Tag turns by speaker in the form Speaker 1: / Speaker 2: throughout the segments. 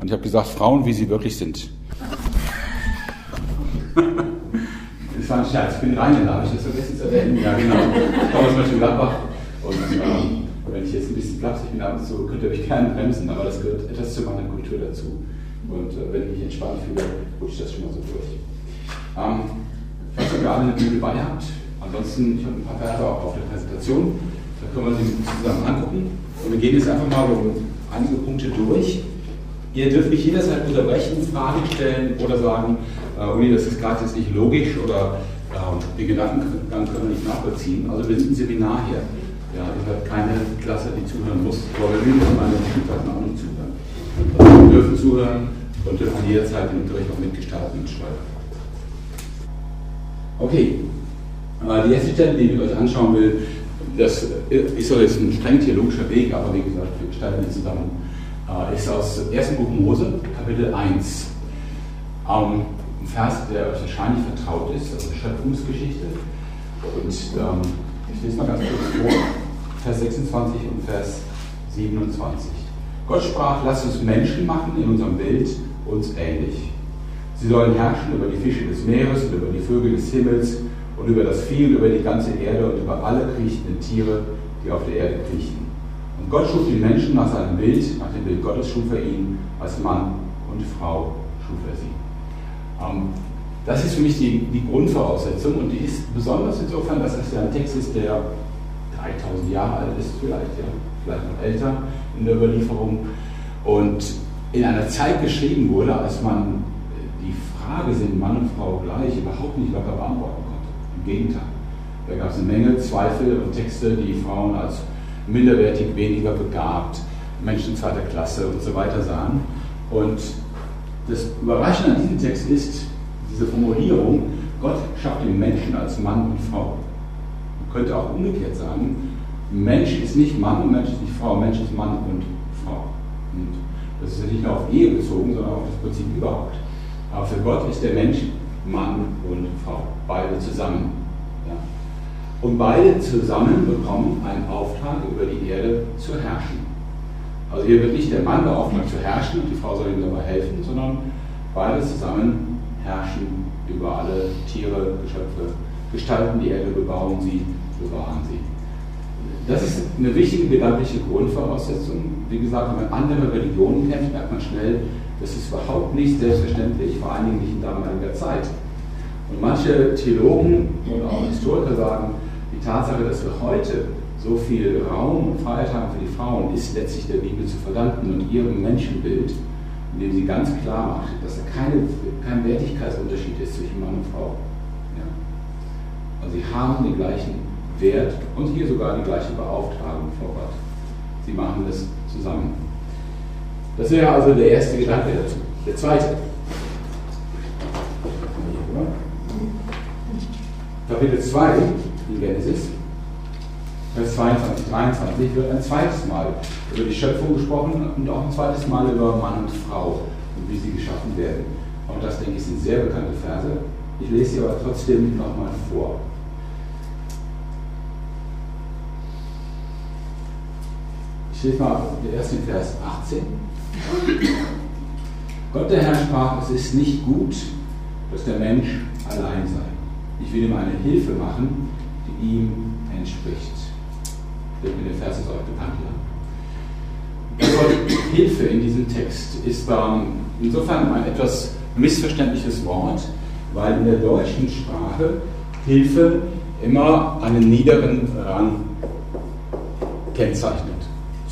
Speaker 1: Und ich habe gesagt, Frauen, wie sie wirklich sind. das war ein Scherz, ich bin Rheinländer, habe ich das vergessen zu erwähnen? Ja, genau. Ich komme aus Mönchengladbach und ähm, wenn ich jetzt ein bisschen flapsig bin ab und zu, könnt ihr euch gerne bremsen, aber das gehört etwas zu meiner Kultur dazu. Und äh, wenn ich mich entspannt fühle, rutscht das schon mal so durch. Ähm, ich ob ihr alle eine Bibel bei habt. Ansonsten, ich habe ein paar Verse auch auf der Präsentation. Da können wir sie zusammen angucken. Und wir gehen jetzt einfach mal um einige Punkte durch. Ihr dürft mich jederzeit unterbrechen, Fragen stellen oder sagen, äh, Uni, das ist gerade jetzt nicht logisch oder äh, den Gedankengang können wir nicht nachvollziehen. Also wir sind ein Seminar hier. Ja, ihr habt keine Klasse, die zuhören muss. Aber wir einem Schulklassen auch nicht zuhören. Also wir dürfen zuhören und dürfen jederzeit den Unterricht auch mitgestalten und schreiben. Okay, äh, die erste Stelle, die ich euch anschauen will, das ist so jetzt ein streng theologischer Weg, aber wie gesagt, wir gestalten die zusammen äh, ist aus 1. Buch Mose, Kapitel 1. Ähm, ein Vers, der euch wahrscheinlich vertraut ist, also Schöpfungsgeschichte. Und ähm, ich lese mal ganz kurz vor, Vers 26 und Vers 27. Gott sprach, lasst uns Menschen machen in unserem Bild uns ähnlich. Sie sollen herrschen über die Fische des Meeres und über die Vögel des Himmels und über das Vieh und über die ganze Erde und über alle kriechenden Tiere, die auf der Erde kriechen. Und Gott schuf den Menschen nach seinem Bild, nach dem Bild Gottes schuf er ihn, als Mann und Frau schuf er sie. Ähm, das ist für mich die, die Grundvoraussetzung und die ist besonders insofern, dass es ja ein Text ist, der 3000 Jahre alt ist, vielleicht, ja, vielleicht noch älter in der Überlieferung und in einer Zeit geschrieben wurde, als man die Frage, sind Mann und Frau gleich, überhaupt nicht locker beantworten konnte. Im Gegenteil. Da gab es eine Menge Zweifel und Texte, die Frauen als minderwertig, weniger begabt, Menschen zweiter Klasse und so weiter sahen. Und das Überraschende an diesem Text ist diese Formulierung, Gott schafft den Menschen als Mann und Frau. Man könnte auch umgekehrt sagen, Mensch ist nicht Mann und Mensch ist nicht Frau, Mensch ist Mann und Frau. Und das ist ja nicht nur auf Ehe bezogen, sondern auf das Prinzip überhaupt. Aber für Gott ist der Mensch Mann und Frau, beide zusammen. Und beide zusammen bekommen einen Auftrag, über die Erde zu herrschen. Also hier wird nicht der Mann beauftragt zu herrschen und die Frau soll ihm dabei helfen, sondern beide zusammen herrschen über alle Tiere, Geschöpfe, gestalten die Erde, bebauen sie, bewahren sie. Das ist eine wichtige gedankliche Grundvoraussetzung. Wie gesagt, wenn man andere Religionen kennt, merkt man schnell, das ist überhaupt nicht selbstverständlich, vor allen Dingen nicht in damaliger Zeit. Und manche Theologen und auch Historiker sagen, die Tatsache, dass wir heute so viel Raum und Freiheit haben für die Frauen, ist letztlich der Bibel zu verdanken und ihrem Menschenbild, indem sie ganz klar macht, dass da keine, kein Wertigkeitsunterschied ist zwischen Mann und Frau. Ja. Also sie haben den gleichen Wert und hier sogar die gleiche Beauftragung vor Gott. Sie machen das zusammen. Das wäre also der erste Gedanke dazu. Der zweite. Kapitel 2 in Genesis, Vers 22, 23, wird ein zweites Mal über die Schöpfung gesprochen und auch ein zweites Mal über Mann und Frau und wie sie geschaffen werden. Und das, denke ich, sind sehr bekannte Verse. Ich lese sie aber trotzdem nochmal vor. Ich lese mal den ersten Vers 18. Gott der Herr sprach, es ist nicht gut, dass der Mensch allein sei. Ich will ihm eine Hilfe machen, ihm entspricht. Wird mir der Vers ist euch bekannt, ja? Das Wort Hilfe in diesem Text ist insofern ein etwas missverständliches Wort, weil in der deutschen Sprache Hilfe immer einen niederen Rang kennzeichnet.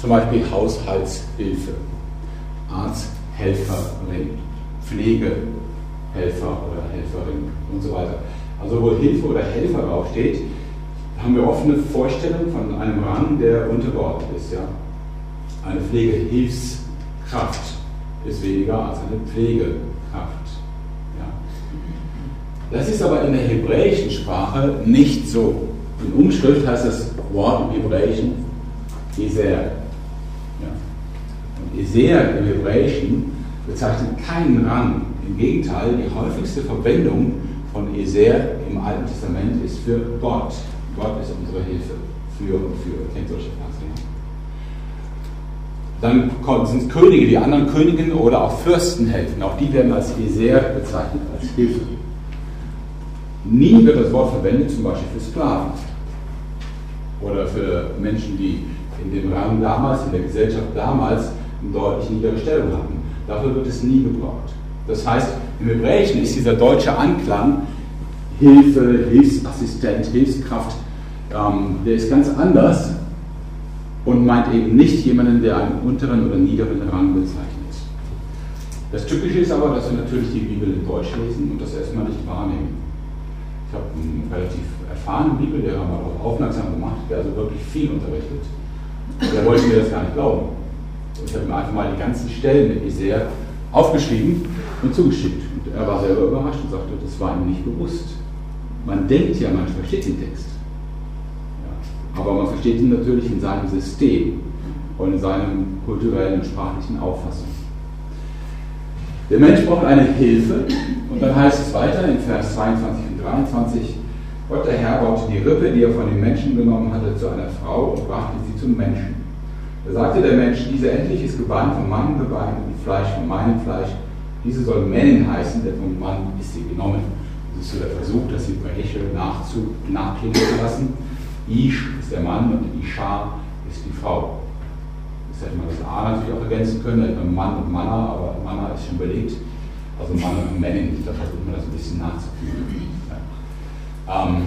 Speaker 1: Zum Beispiel Haushaltshilfe, Arzthelferin, Pflegehelfer oder Helferin und so weiter. Also wo Hilfe oder Helfer draufsteht, haben wir oft eine Vorstellung von einem Rang, der untergeordnet ist. Ja? Eine Pflegehilfskraft ist weniger als eine Pflegekraft. Ja? Das ist aber in der hebräischen Sprache nicht so. In Umschrift heißt das Wort im Hebräischen Eser. Ja? Und Eser im Hebräischen bezeichnet keinen Rang. Im Gegenteil, die häufigste Verwendung von Eser im Alten Testament ist für Gott. Gott ist unsere Hilfe. Für und für. Kennt solche Verse. Dann sind Könige, die anderen Königen oder auch Fürsten helfen. Auch die werden als Eser bezeichnet, als Hilfe. Nie wird das Wort verwendet, zum Beispiel für Sklaven oder für Menschen, die in dem Rang damals, in der Gesellschaft damals, eine deutlich niedere Stellung hatten. Dafür wird es nie gebraucht. Das heißt, im Hebräischen ist dieser deutsche Anklang Hilfe, Hilfsassistent, Hilfskraft, ähm, der ist ganz anders und meint eben nicht jemanden, der einen unteren oder niederen Rang bezeichnet. Das Typische ist aber, dass wir natürlich die Bibel in Deutsch lesen und das erstmal nicht wahrnehmen. Ich habe einen relativ erfahrenen Bibellehrer mal darauf aufmerksam gemacht, der also wirklich viel unterrichtet. Der wollte mir das gar nicht glauben. Ich habe ihm einfach mal die ganzen Stellen mit Isaiah aufgeschrieben und zugeschickt. Und er war selber überrascht und sagte, das war ihm nicht bewusst. Man denkt ja, man versteht den Text. Aber man versteht ihn natürlich in seinem System und in seinem kulturellen und sprachlichen Auffassung. Der Mensch braucht eine Hilfe und dann heißt es weiter in Vers 22 und 23, Gott der Herr baute die Rippe, die er von den Menschen genommen hatte, zu einer Frau und brachte sie zum Menschen. Da sagte der Mensch, diese endlich ist Gebein von meinem Gebein und Fleisch von meinem Fleisch. Diese soll Männin heißen, denn vom Mann ist sie genommen. Das ist so der Versuch, das Hebräische nachklingen zu lassen. Ish ist der Mann und Isha ist die Frau. Das hätte man das A natürlich auch ergänzen können, da hätte man Mann und Manna, aber Manna ist schon belegt. Also Mann und Männin, da versucht man das ein bisschen nachzufügen. Ähm,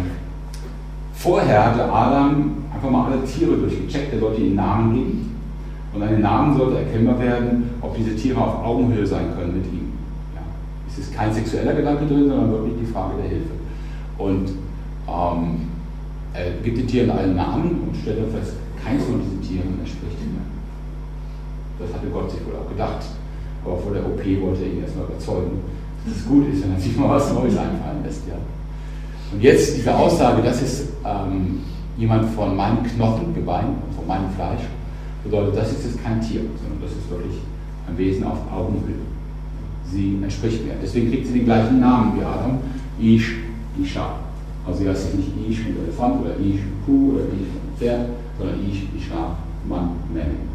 Speaker 1: vorher hatte Adam einfach mal alle Tiere durchgecheckt, er sollte ihnen Namen geben. Und an den Namen sollte erkennbar werden, ob diese Tiere auf Augenhöhe sein können mit ihm. Ja. Es ist kein sexueller Gedanke drin, sondern wirklich die Frage der Hilfe. Und ähm, er gibt den Tieren einen Namen und stellt dann fest, keins von diesen Tieren entspricht ihm. Das hatte Gott sich wohl auch gedacht. Aber vor der OP wollte er ihn erstmal überzeugen, dass es gut ist, wenn er sich mal was Neues einfallen lässt. Ja. Und jetzt diese Aussage, das ist ähm, jemand von meinem Knochen, Gebein, von meinem Fleisch, bedeutet, das ist jetzt kein Tier, sondern das ist wirklich ein Wesen auf Augenhöhe. Sie entspricht mir. Deswegen kriegt sie den gleichen Namen wie Adam, Ish, Isha. Also sie heißt nicht Ish wie Elefant oder Ish wie Kuh oder Ish wie Pferd, sondern Ish, Isha, Mann, Männer.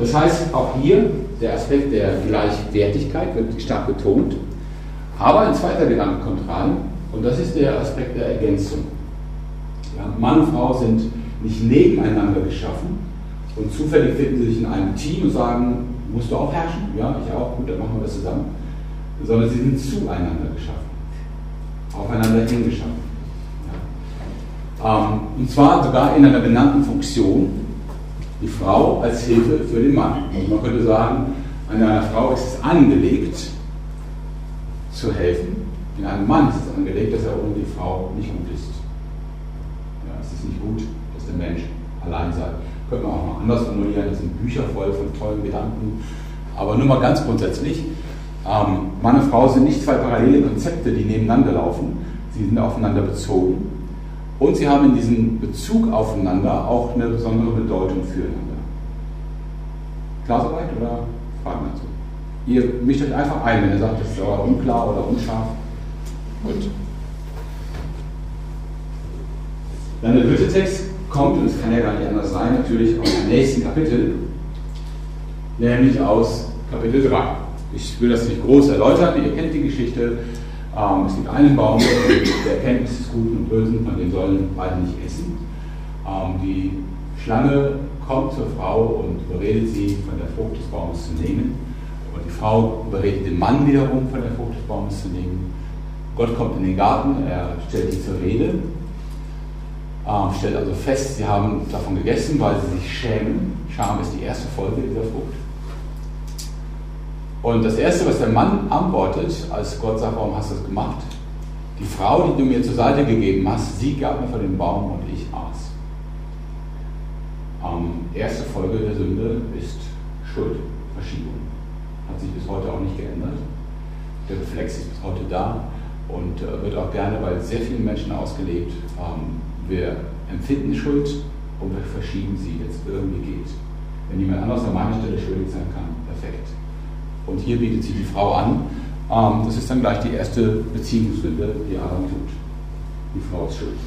Speaker 1: Das heißt, auch hier der Aspekt der Gleichwertigkeit wird stark betont. Aber ein zweiter Gedanke kommt rein und das ist der Aspekt der Ergänzung. Ja, Mann und Frau sind nicht nebeneinander geschaffen und zufällig finden sie sich in einem Team und sagen, musst du auch herrschen? Ja, ich auch, gut, dann machen wir das zusammen. Sondern sie sind zueinander geschaffen, aufeinander hingeschaffen. Ähm, und zwar sogar in einer benannten Funktion, die Frau als Hilfe für den Mann. Und man könnte sagen, einer Frau ist es angelegt, zu helfen. In einem Mann ist es angelegt, dass er ohne die Frau nicht gut ist. Ja, es ist nicht gut, dass der Mensch allein sei. Könnte man auch noch anders formulieren, das sind Bücher voll von tollen Gedanken. Aber nur mal ganz grundsätzlich, ähm, Mann und Frau sind nicht zwei parallele Konzepte, die nebeneinander laufen. Sie sind aufeinander bezogen. Und sie haben in diesem Bezug aufeinander auch eine besondere Bedeutung füreinander. Klar soweit oder Fragen dazu? Ihr mischt euch einfach ein, wenn ihr sagt, das ist aber unklar oder unscharf. Gut. Dann der dritte Text kommt, und es kann ja gar nicht anders sein, natürlich aus dem nächsten Kapitel, nämlich aus Kapitel 3. Ich will das nicht groß erläutern, ihr kennt die Geschichte. Ähm, es gibt einen Baum der Erkenntnis des Guten und Bösen, von dem sollen beide nicht essen. Ähm, die Schlange kommt zur Frau und überredet sie, von der Frucht des Baumes zu nehmen. Und die Frau überredet den Mann wiederum, von der Frucht des Baumes zu nehmen. Gott kommt in den Garten, er stellt sie zur Rede, ähm, stellt also fest, sie haben davon gegessen, weil sie sich schämen. Scham ist die erste Folge dieser Frucht. Und das Erste, was der Mann antwortet, als Gott sagt, warum hast du das gemacht? Die Frau, die du mir zur Seite gegeben hast, sie gab mir von dem Baum und ich aß. Ähm, erste Folge der Sünde ist Schuldverschiebung. Hat sich bis heute auch nicht geändert. Der Reflex ist bis heute da und äh, wird auch gerne bei sehr vielen Menschen ausgelebt. Ähm, wir empfinden Schuld und wir verschieben sie, es irgendwie geht. Wenn jemand anders an meiner Stelle schuldig sein kann, perfekt. Und hier bietet sie die Frau an. Ähm, das ist dann gleich die erste Beziehungssünde, die Adam tut. Die Frau ist schuld.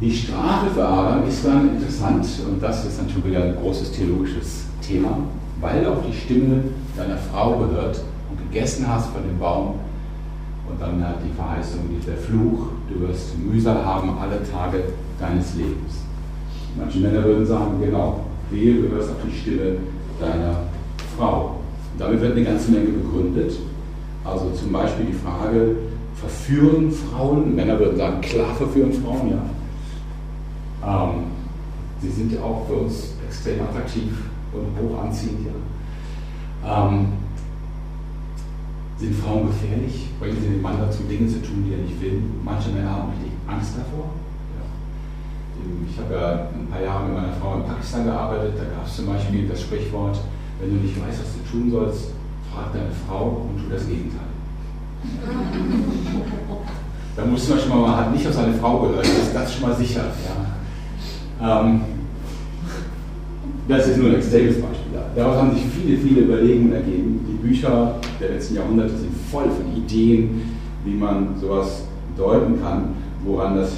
Speaker 1: Die Strafe für Adam ist dann interessant und das ist dann schon wieder ein großes theologisches Thema, weil auch die Stimme deiner Frau gehört und gegessen hast von dem Baum und dann hat die Verheißung, dieser Fluch, du wirst Mühsal haben alle Tage deines Lebens. Manche Männer würden sagen, genau, wehe, du hörst auf die Stimme deiner Frau. Und damit wird eine ganze Menge begründet. Also zum Beispiel die Frage, verführen Frauen, Männer würden sagen, klar verführen Frauen, ja. Ähm, sie sind ja auch für uns extrem attraktiv und hoch anziehend, ja. Ähm, sind Frauen gefährlich? Bringen sie den Mann dazu, Dinge zu tun, die er nicht will? Manche Männer haben richtig Angst davor. Ich habe ja ein paar Jahre mit meiner Frau in Pakistan gearbeitet. Da gab es zum Beispiel das Sprichwort, wenn du nicht weißt, was du tun sollst, frag deine Frau und tu das Gegenteil. da musste man schon mal, man hat nicht auf seine Frau gehört, ist das schon mal sicher. Ja. Ähm, das ist nur ein extremes Beispiel. Daraus haben sich viele, viele Überlegungen ergeben. Die Bücher der letzten Jahrhunderte sind voll von Ideen, wie man sowas deuten kann, woran das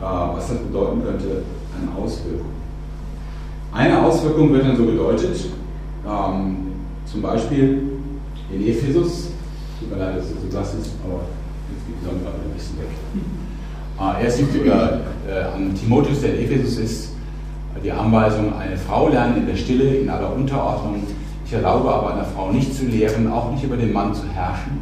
Speaker 1: was das bedeuten könnte an Auswirkungen. Eine Auswirkung wird dann so gedeutet, ähm, zum Beispiel in Ephesus, tut mir leid, dass es so das ist, aber jetzt geht die Sonne gerade ein bisschen weg. Äh, er sieht über, äh, an Timotheus, der in Ephesus ist, die Anweisung, eine Frau lernen in der Stille, in aller Unterordnung. Ich erlaube aber einer Frau nicht zu lehren, auch nicht über den Mann zu herrschen,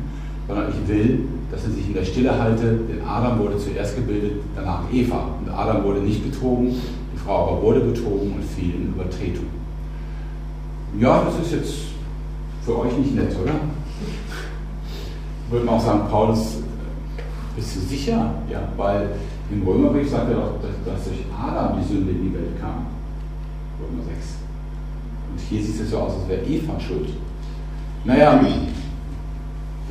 Speaker 1: sondern ich will, dass er sich in der Stille halte, denn Adam wurde zuerst gebildet, danach Eva. Und Adam wurde nicht betrogen, die Frau aber wurde betrogen und fiel in Übertretung. Ja, das ist jetzt für euch nicht nett, oder? Würde man auch sagen, Paulus, bist du sicher? Ja, weil im Römerbrief sagt er doch, dass, dass durch Adam die Sünde in die Welt kam. Römer 6. Und hier sieht es so aus, als wäre Eva schuld. Naja,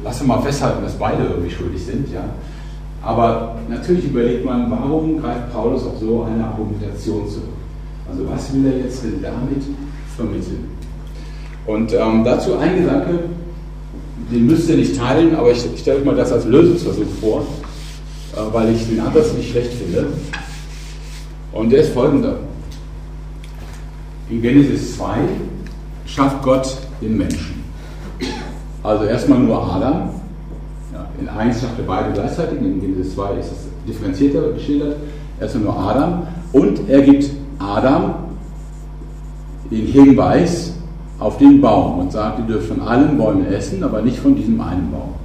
Speaker 1: lass uns mal festhalten, dass beide irgendwie schuldig sind, ja. Aber natürlich überlegt man, warum greift Paulus auf so eine Argumentation zurück? Also was will er jetzt denn damit vermitteln? Und ähm, dazu ein Gedanke, den müsst ihr nicht teilen, aber ich, ich stelle euch mal das als Lösungsversuch vor, äh, weil ich den Ansatz nicht schlecht finde. Und der ist folgender. In Genesis 2 schafft Gott den Menschen. Also erstmal nur Adam. In 1 sagt er beide gleichzeitig, in Genesis 2 ist es differenzierter geschildert. Erstmal nur Adam. Und er gibt Adam den Hinweis auf den Baum und sagt, ihr dürft von allen Bäumen essen, aber nicht von diesem einen Baum.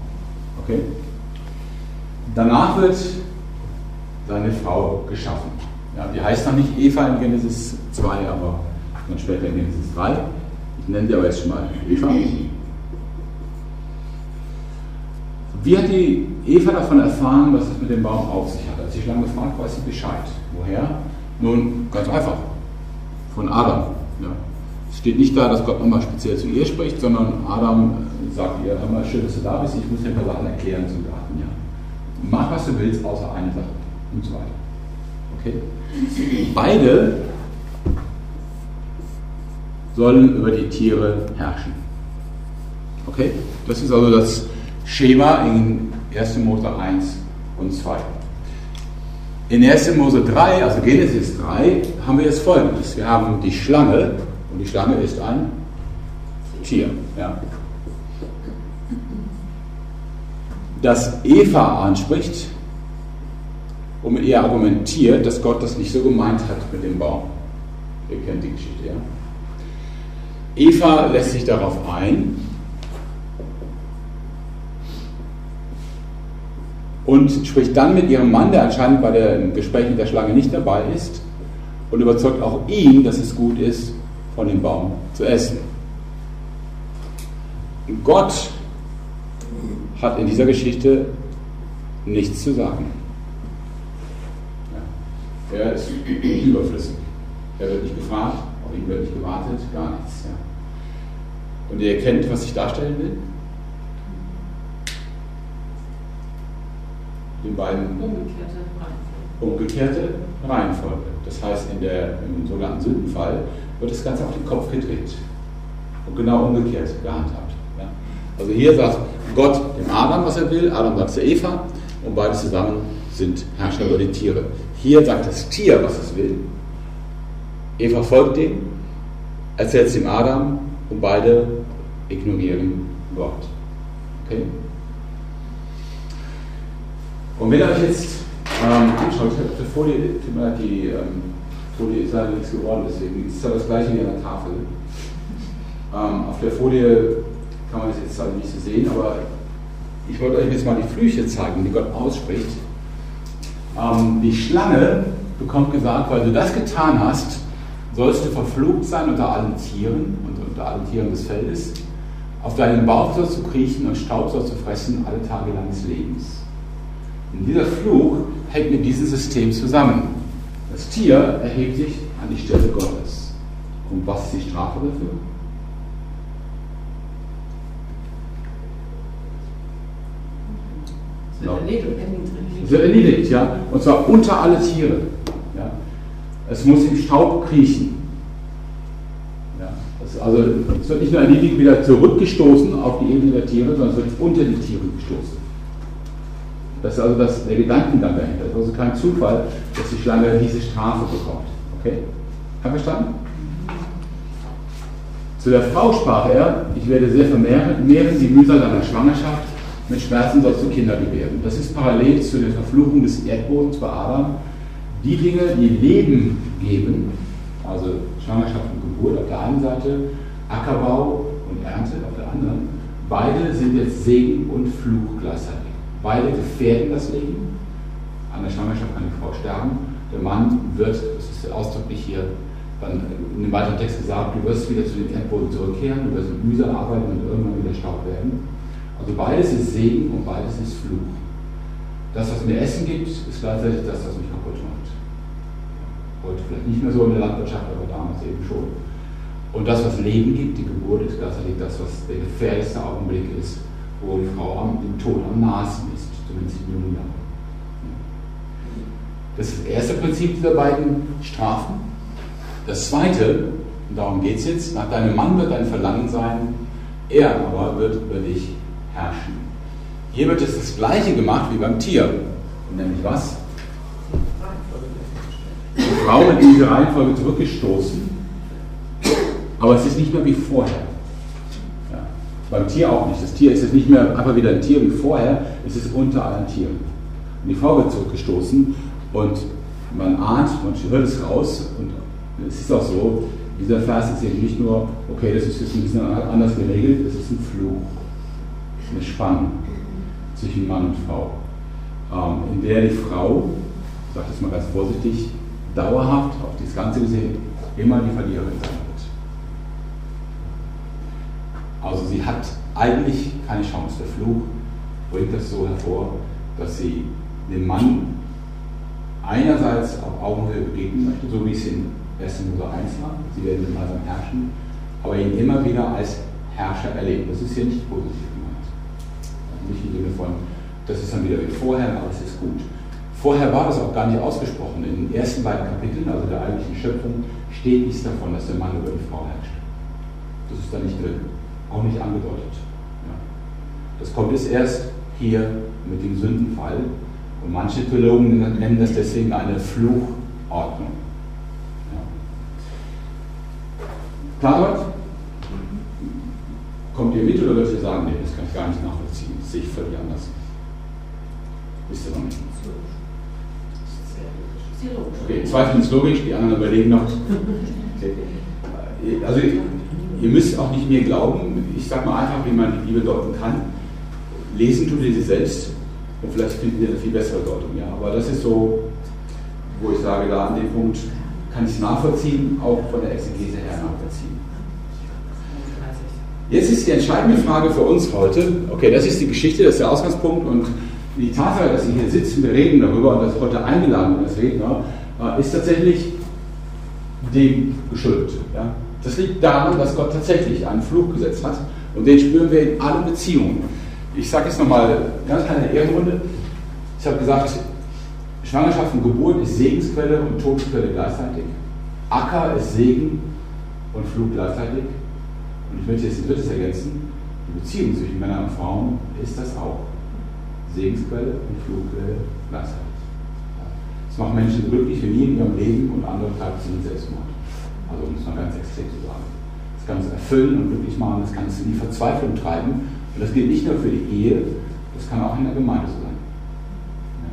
Speaker 1: Okay? Danach wird seine Frau geschaffen. Ja, die heißt noch nicht Eva in Genesis 2, aber dann später in Genesis 3. Ich nenne die aber jetzt schon mal Eva. Wie hat die Eva davon erfahren, was es mit dem Baum auf sich hat? Als sie Schlange gefragt, weiß sie Bescheid. Woher? Nun, ganz einfach. Von Adam. Ja. Es steht nicht da, dass Gott nochmal speziell zu ihr spricht, sondern Adam sagt ihr, hör mal, schön, dass du da bist, ich muss dir ein paar Sachen erklären zum Garten. Ja. Mach, was du willst, außer eine Sache. Und so weiter. Okay? Beide sollen über die Tiere herrschen. Okay? Das ist also das Schema in 1. Mose 1 und 2. In 1. Mose 3, also Genesis 3, haben wir jetzt folgendes. Wir haben die Schlange, und die Schlange ist ein Tier. Ja. Das Eva anspricht und mit ihr argumentiert, dass Gott das nicht so gemeint hat mit dem Baum. Ihr kennt die Geschichte, ja? Eva lässt sich darauf ein und spricht dann mit ihrem Mann, der anscheinend bei dem Gespräch mit der Schlange nicht dabei ist, und überzeugt auch ihn, dass es gut ist, von dem Baum zu essen. Gott hat in dieser Geschichte nichts zu sagen. Er ist überflüssig. Er wird nicht gefragt, auf ihn wird nicht gewartet, gar nichts. Ja. Und ihr erkennt, was ich darstellen will? Den beiden umgekehrte Reihenfolge. umgekehrte Reihenfolge. Das heißt, in der, im sogenannten Sündenfall wird das Ganze auf den Kopf gedreht und genau umgekehrt gehandhabt. Ja. Also hier sagt Gott dem Adam, was er will, Adam sagt zu Eva und beide zusammen sind Herrscher über die Tiere. Hier sagt das Tier, was es will. Eva folgt dem, erzählt es dem Adam und beide ignorieren Gott. Okay? Und wenn ihr euch jetzt ähm, anschaut, ich habe der Folie, die ähm, Folie ist leider nichts geworden, deswegen ist ja das gleiche wie an der Tafel. Ähm, auf der Folie kann man das jetzt halt nicht so sehen, aber ich wollte euch jetzt mal die Flüche zeigen, die Gott ausspricht. Ähm, die Schlange bekommt gesagt, weil du das getan hast, sollst du verflucht sein unter allen Tieren und unter allen Tieren des Feldes. Auf deinen Bauch sollst du kriechen und Staub sollst du fressen alle Tage deines Lebens. Und dieser Fluch hängt mit diesem System zusammen. Das Tier erhebt sich an die Stelle Gottes. Und was ist die Strafe dafür? Es wird erniedrigt, ja. Und zwar unter alle Tiere. Ja. Es muss im Staub kriechen. Ja. Also es wird nicht nur erniedrigt wieder zurückgestoßen auf die Ebene der Tiere, sondern es wird unter die Tiere gestoßen. Das ist also das, der Gedankengang dahinter. Es ist also kein Zufall, dass die Schlange diese Strafe bekommt. Okay? Haben verstanden? Zu der Frau sprach er, ich werde sehr vermehren, die Mühsal deiner Schwangerschaft mit Schmerzen sollst du Kinder gebären. Das ist parallel zu der Verfluchung des Erdbodens bei Adam. Die Dinge, die Leben geben, also Schwangerschaft und Geburt auf der einen Seite, Ackerbau und Ernte auf der anderen, beide sind jetzt Segen und Fluch gleichzeitig. Beide gefährden das Leben. An der Schwangerschaft kann die Frau sterben. Der Mann wird, das ist ausdrücklich hier dann in dem weiteren Text gesagt, du wirst wieder zu den Erdboden zurückkehren, du wirst mit Mühsal arbeiten und irgendwann wieder Staub werden. Also beides ist Segen und beides ist Fluch. Das, was mir Essen gibt, ist gleichzeitig das, was mich kaputt macht. Heute vielleicht nicht mehr so in der Landwirtschaft, aber damals eben schon. Und das, was Leben gibt, die Geburt, ist gleichzeitig das, was der gefährlichste Augenblick ist, wo Frau am, dem Tod am nahesten ist, zumindest in jungen Jahren. Das ist das erste Prinzip dieser beiden Strafen. Das zweite, und darum geht es jetzt, nach deinem Mann wird dein Verlangen sein, er aber wird über dich herrschen. Hier wird es das gleiche gemacht wie beim Tier. Nämlich was? Die Frau wird in diese Reihenfolge zurückgestoßen, aber es ist nicht mehr wie vorher. Beim Tier auch nicht. Das Tier ist jetzt nicht mehr einfach wieder ein Tier wie vorher, es ist unter allen Tieren. Und die Frau wird zurückgestoßen und man ahnt, man hört es raus und es ist auch so, dieser Vers ist eben nicht nur, okay, das ist jetzt ein bisschen anders geregelt, es ist ein Fluch eine Spannung zwischen Mann und Frau, ähm, in der die Frau, ich sage das mal ganz vorsichtig, dauerhaft auf das Ganze gesehen immer die Verliererin sein wird. Also sie hat eigentlich keine Chance. Der Fluch bringt das so hervor, dass sie dem Mann einerseits auf Augenhöhe begegnen möchte, so wie es in 1. Mose 1 war, sie werden gemeinsam herrschen, aber ihn immer wieder als Herrscher erleben. Das ist hier nicht positiv nicht im Sinne von, das ist dann wieder wie vorher, aber es ist gut. Vorher war das auch gar nicht ausgesprochen. In den ersten beiden Kapiteln, also der eigentlichen Schöpfung, steht nichts davon, dass der Mann über die Frau herrscht. Das ist da nicht drin, auch nicht angedeutet. Ja. Das kommt jetzt erst hier mit dem Sündenfall. Und manche Theologen nennen das deswegen eine Fluchordnung. Ja. Klar, Kommt ihr mit oder würdet ihr sagen, nee, das kann ich gar nicht nachvollziehen, das sehe ich völlig anders. Wisst ihr noch nicht? Okay, zwei finden es logisch, die anderen überlegen noch. Okay. Also ihr müsst auch nicht mir glauben, ich sage mal einfach, wie man die Bibel deuten kann. Lesen tut ihr sie selbst und vielleicht findet ihr eine viel bessere Deutung. Ja. Aber das ist so, wo ich sage, da an dem Punkt kann ich es nachvollziehen, auch von der Exegese her nachvollziehen. Jetzt ist die entscheidende Frage für uns heute, okay, das ist die Geschichte, das ist der Ausgangspunkt und die Tatsache, dass Sie hier sitzen, wir reden darüber und dass heute eingeladen bin als Redner, äh, ist tatsächlich dem geschuldet. Ja? Das liegt daran, dass Gott tatsächlich einen Fluch gesetzt hat und den spüren wir in allen Beziehungen. Ich sage jetzt nochmal ganz kleine Ehrenrunde. Ich habe gesagt, Schwangerschaft und Geburt ist Segensquelle und Todesquelle gleichzeitig. Acker ist Segen und Fluch gleichzeitig. Und ich möchte jetzt ein drittes ergänzen. Die Beziehung zwischen Männern und Frauen ist das auch. Segensquelle und Flugquelle gleichzeitig. Es macht Menschen glücklich, wir nie in ihrem Leben und andere treibt sie in Selbstmord. Also muss man ganz extrem so sagen. Das kann es erfüllen und glücklich machen, das kann es in die Verzweiflung treiben. Und das gilt nicht nur für die Ehe, das kann auch in der Gemeinde so sein.
Speaker 2: Ja.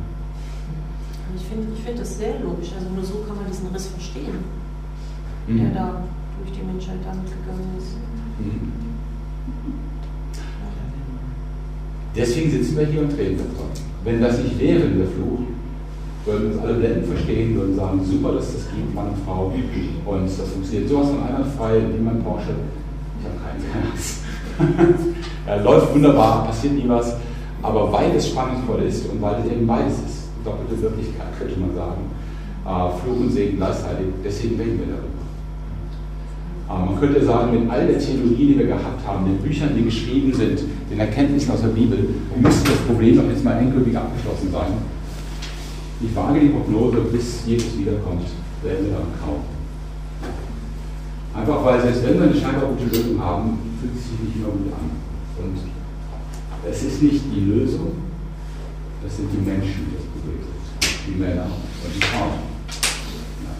Speaker 2: Ich finde ich find das sehr logisch. Also nur so kann man diesen Riss verstehen, mhm. der da durch die Menschheit damit gegangen ist. Mhm.
Speaker 1: Deswegen sitzen wir hier und reden davon. Wenn das nicht wäre, der Fluch, würden uns alle blenden verstehen, würden sagen, super, dass das gibt, Mann und Frau. Und das funktioniert sowas von einwandfrei, mein Porsche. Ich habe keinen, keine Angst. ja, läuft wunderbar, passiert nie was. Aber weil es spannungsvoll ist und weil es eben beides ist, doppelte Wirklichkeit, könnte man sagen, äh, Fluch und Segen gleichzeitig, deswegen reden wir darüber. Äh, man könnte sagen, mit all der Theologie, die wir gehabt haben, den Büchern, die geschrieben sind, den Erkenntnissen aus der Bibel, müsste das Problem doch jetzt mal endgültig abgeschlossen sein. Ich wage die Prognose, bis Jesus wiederkommt, werden wir dann kaum. Einfach weil, selbst wenn wir eine scheinbar gute Lösung haben, fühlt es sich nicht immer gut an. Und es ist nicht die Lösung, das sind die Menschen, die das Problem sind. Die Männer und die Frauen. Ja.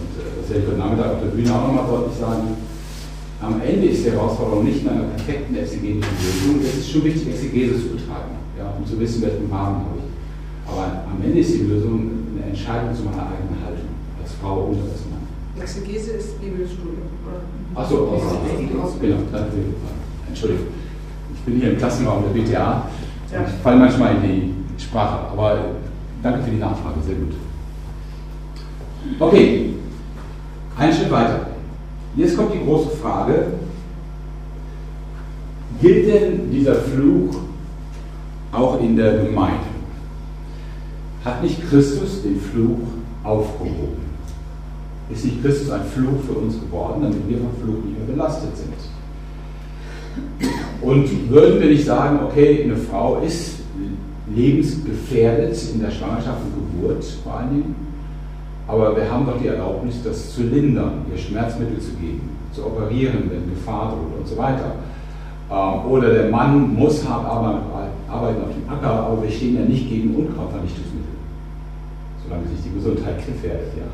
Speaker 1: Und äh, das werde ich heute Nachmittag auf der Bühne auch nochmal deutlich sagen. Am Ende ist die Herausforderung nicht in einer perfekten exegetischen Lösung. Es ist schon wichtig, Exegese zu betreiben, ja, um zu wissen, welchen Rahmen habe ich. Aber am Ende ist die Lösung eine Entscheidung zu meiner eigenen Haltung, als Frau und als Mann.
Speaker 3: Exegese ist Bibelstudium,
Speaker 1: Achso, aus, genau, Entschuldigung. Ich bin hier im Klassenraum der BTA ja. und ich falle manchmal in die Sprache, aber danke für die Nachfrage, sehr gut. Okay, einen Schritt weiter. Jetzt kommt die große Frage, gilt denn dieser Fluch auch in der Gemeinde? Hat nicht Christus den Fluch aufgehoben? Ist nicht Christus ein Fluch für uns geworden, damit wir vom Fluch nicht mehr belastet sind? Und würden wir nicht sagen, okay, eine Frau ist lebensgefährdet in der Schwangerschaft und Geburt vor allen Dingen, aber wir haben doch die Erlaubnis, das zu lindern, ihr Schmerzmittel zu geben, zu operieren, wenn Gefahr droht und so weiter. Ähm, oder der Mann muss hart arbeiten auf dem Acker, aber wir stehen ja nicht gegen Unkrautvernichtungsmittel solange sich die Gesundheit gefährdet. Ja.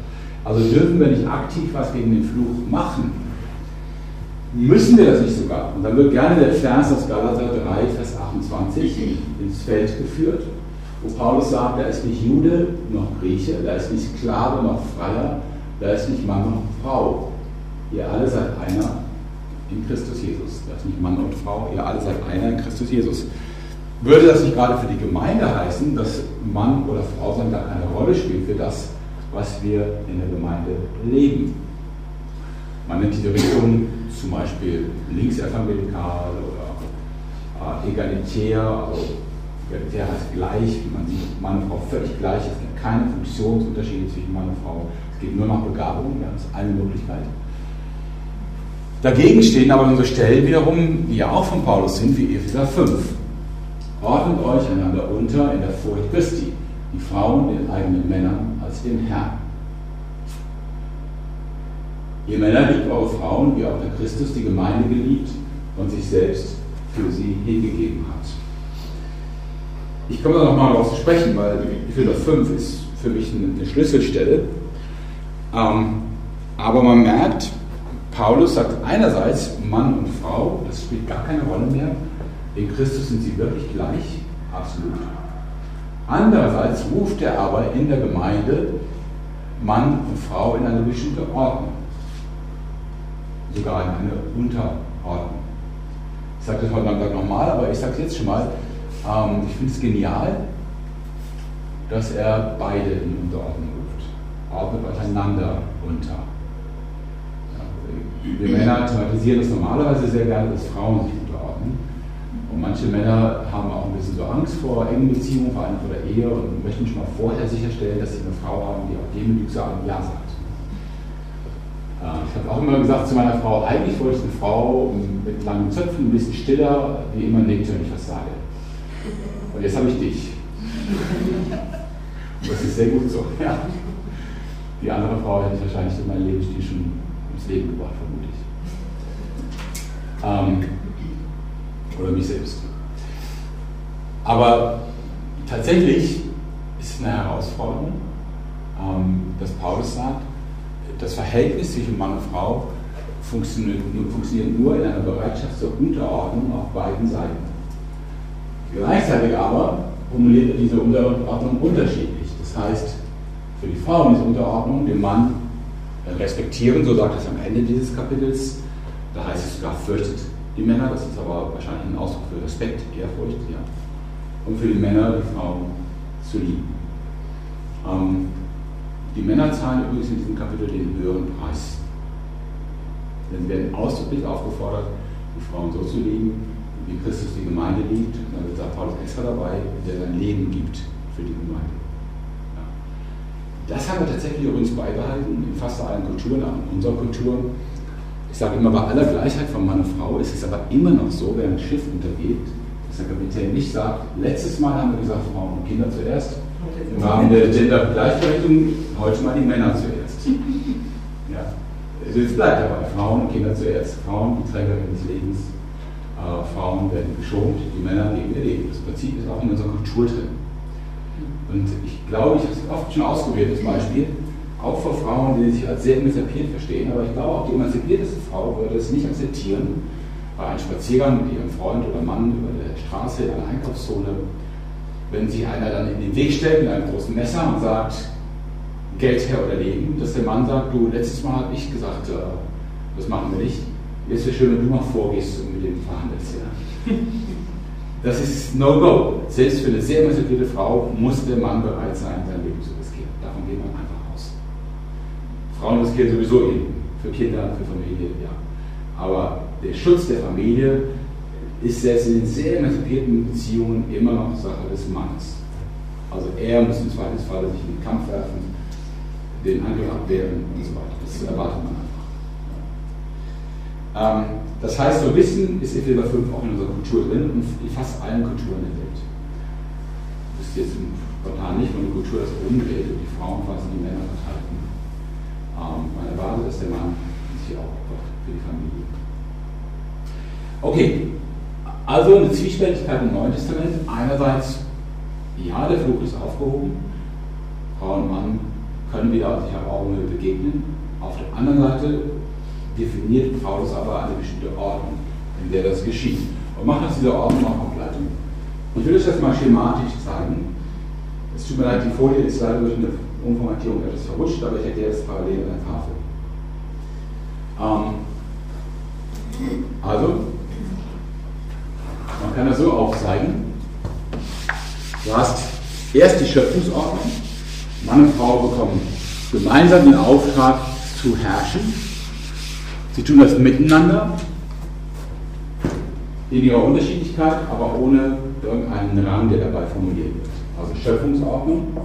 Speaker 1: Also dürfen wir nicht aktiv was gegen den Fluch machen. Müssen wir das nicht sogar? Und dann wird gerne der Vers aus Galater 3, Vers 28 ins Feld geführt, wo Paulus sagt, da ist nicht Jude noch Grieche, da ist nicht Sklave noch Freier, da ist nicht Mann noch Frau. Ihr alle seid einer in Christus Jesus. Da ist nicht Mann und Frau, ihr alle seid einer in Christus Jesus. Würde das nicht gerade für die Gemeinde heißen, dass Mann oder Frau sein gar keine Rolle spielt für das, was wir in der Gemeinde leben? Man nennt diese Richtung zum Beispiel linksevangelikal oder äh, egalitär, also egalitär heißt gleich, man sieht Mann und Frau völlig gleich, es gibt keine Funktionsunterschiede zwischen Mann und Frau, es geht nur nach Begabung, ja, das ist eine Möglichkeit. Dagegen stehen aber unsere Stellen wiederum, die ja auch von Paulus sind, wie Epheser 5. Ordnet euch einander unter in der Furcht Christi, die Frauen den eigenen Männern als dem Herrn. Ihr Männer liebt eure Frauen, wie auch der Christus die Gemeinde geliebt und sich selbst für sie hingegeben hat. Ich komme da nochmal darauf zu sprechen, weil Epheser 5 ist für mich eine Schlüsselstelle. Ähm, aber man merkt, Paulus sagt einerseits Mann und Frau, das spielt gar keine Rolle mehr, in Christus sind sie wirklich gleich, absolut. Andererseits ruft er aber in der Gemeinde Mann und Frau in eine bestimmte Ordnung, sogar in eine Unterordnung. Ich sage das heute Nachmittag nochmal, aber ich sage es jetzt schon mal. Ähm, ich finde es genial, dass er beide in Unterordnung ruft. Ordnet euch einander unter. Ja, wir Männer thematisieren das normalerweise sehr gerne, dass Frauen sich und manche Männer haben auch ein bisschen so Angst vor engen Beziehungen, vor allem vor der Ehe und möchten schon mal vorher sicherstellen, dass sie eine Frau haben, die auch demütig Ja sagt. Äh, ich habe auch immer gesagt zu meiner Frau, eigentlich wollte ich eine Frau mit langen Zöpfen, ein bisschen stiller, die immer nickt, wenn ich was sage. Und jetzt habe ich dich. Das ist sehr gut so. Ja. Die andere Frau hätte ich wahrscheinlich in meinem Lebensstil schon ins Leben gebracht, vermute ich. Ähm, oder mich selbst. Aber tatsächlich ist es eine Herausforderung, ähm, dass Paulus sagt, das Verhältnis zwischen Mann und Frau funktioniert nur, funktioniert nur in einer Bereitschaft zur Unterordnung auf beiden Seiten. Gleichzeitig aber formuliert er diese Unterordnung unterschiedlich. Das heißt, für die Frauen ist Unterordnung dem Mann respektieren, so sagt es am Ende dieses Kapitels. Da heißt es sogar, fürchtet die Männer, das ist aber wahrscheinlich ein Ausdruck für Respekt, Ehrfurcht, ja. Und für die Männer, die Frauen zu lieben. Ähm, die Männer zahlen übrigens in diesem Kapitel den höheren Preis. Denn sie werden ausdrücklich aufgefordert, die Frauen so zu lieben, wie Christus die Gemeinde liebt. Und dann sagt Paulus extra dabei, der sein Leben gibt für die Gemeinde. Ja. Das haben wir tatsächlich übrigens beibehalten in fast allen Kulturen, auch in unserer Kultur. Ich sage immer, bei aller Gleichheit von Mann und Frau ist es aber immer noch so, wenn ein Schiff untergeht, dass der Kapitän nicht sagt, letztes Mal haben wir gesagt, Frauen und Kinder zuerst. Im Rahmen der Gender-Gleichberechtigung heute mal die Männer zuerst. Ja. Also es bleibt dabei, Frauen und Kinder zuerst. Frauen, die Trägerin des Lebens. Äh, Frauen werden geschont, die Männer leben ihr Leben. Das Prinzip ist auch in unserer Kultur drin. Und ich glaube, ich habe es oft schon ausprobiert, das Beispiel, auch vor Frauen, die sich als sehr emanzipiert verstehen, aber ich glaube auch die emanzipierteste Frau würde es nicht akzeptieren, bei einem Spaziergang mit ihrem Freund oder Mann über der Straße in einer Einkaufszone, wenn sich einer dann in den Weg stellt mit einem großen Messer und sagt, Geld her oder Leben, dass der Mann sagt, du, letztes Mal habe ich gesagt, äh, das machen wir nicht. Jetzt wäre schön, wenn du mal vorgehst und mit dem verhandelst. Ja. Das ist No-Go. Selbst für eine sehr emanzipierte Frau muss der Mann bereit sein, sein Leben zu riskieren. Davon geht man einfach aus. Frauen riskieren sowieso ihr Leben. Für Kinder, für Familie, ja. Aber der Schutz der Familie ist selbst in den sehr emanzipierten Beziehungen immer noch Sache des Mannes. Also er muss im Zweifelsfall sich in den Kampf werfen, den Angriff abwehren und so weiter. Das erwartet man einfach. Ähm, das heißt, so Wissen ist Epheser 5 auch in unserer Kultur drin und in fast allen Kulturen der Welt. Das ist jetzt spontan nicht, wenn die Kultur das umdreht und die Frauen quasi die Männer verteilen. Ähm, man erwartet, dass der Mann sich auch opfert für die Familie. Okay, also eine Zwiespältigkeit im Neuen Testament. Einerseits, ja, der Fluch ist aufgehoben. Frau und Mann können wieder sich auf Augenhöhe begegnen. Auf der anderen Seite definiert Paulus aber eine bestimmte Ordnung, in der das geschieht. Und macht aus dieser Ordnung auch Ableitung. Ich will euch das mal schematisch zeigen. Es tut mir leid, die Folie ist leider durch eine Umformatierung etwas verrutscht, aber ich erkläre es parallel der Tafel. Ähm, also, man kann das so aufzeigen. Du hast erst die Schöpfungsordnung. Mann und Frau bekommen gemeinsam den Auftrag zu herrschen. Sie tun das miteinander, in ihrer Unterschiedlichkeit, aber ohne irgendeinen Rahmen, der dabei formuliert wird. Also Schöpfungsordnung.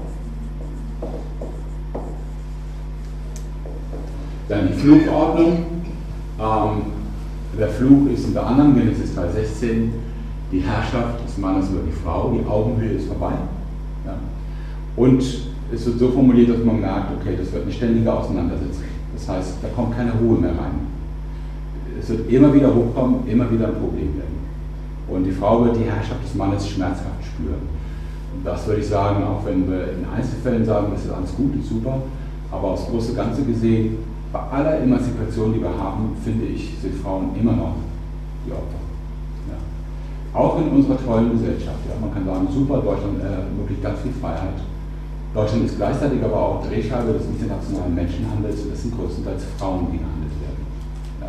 Speaker 1: Dann die Flugordnung. Ähm, der Flug ist unter anderem Genesis 3,16 die Herrschaft des Mannes über die Frau, die Augenhöhe ist vorbei. Ja. Und es wird so formuliert, dass man merkt, okay, das wird eine ständige Auseinandersetzung. Das heißt, da kommt keine Ruhe mehr rein. Es wird immer wieder hochkommen, immer wieder ein Problem werden. Und die Frau wird die Herrschaft des Mannes schmerzhaft spüren. Und das würde ich sagen, auch wenn wir in Einzelfällen sagen, das ist alles gut und super, aber aufs große Ganze gesehen, bei aller Emanzipation, die wir haben, finde ich, sind Frauen immer noch die Opfer. Auch in unserer tollen Gesellschaft. Ja. Man kann sagen, super, Deutschland äh, ganz viel Freiheit. Deutschland ist gleichzeitig aber auch Drehscheibe des internationalen Menschenhandels und es sind größtenteils Frauen, die gehandelt werden. Ja.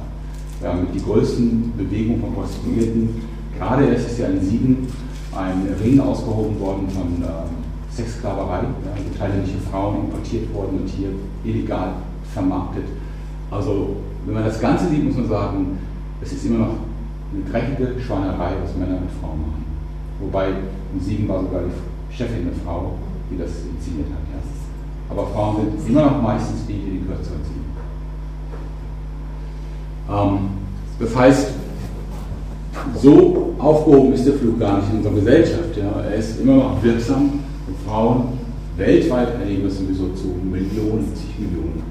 Speaker 1: Wir haben die größten Bewegungen von Prostituierten. Gerade erst ist ja in Siegen ein Ring ausgehoben worden von äh, Sexsklaverei, ja, thailändische Frauen importiert wurden und hier illegal vermarktet. Also, wenn man das Ganze sieht, muss man sagen, es ist immer noch eine dreckige Schweinerei, was Männer mit Frauen machen. Wobei in Siegen war sogar die Chefin eine Frau, die das inszeniert hat. Ja. Aber Frauen sind immer noch meistens die, die die kürzeren ziehen. Ähm, das heißt, so aufgehoben ist der Flug gar nicht in unserer Gesellschaft. Ja. Er ist immer noch wirksam und Frauen weltweit erleben es sowieso zu Millionen, zig Millionen,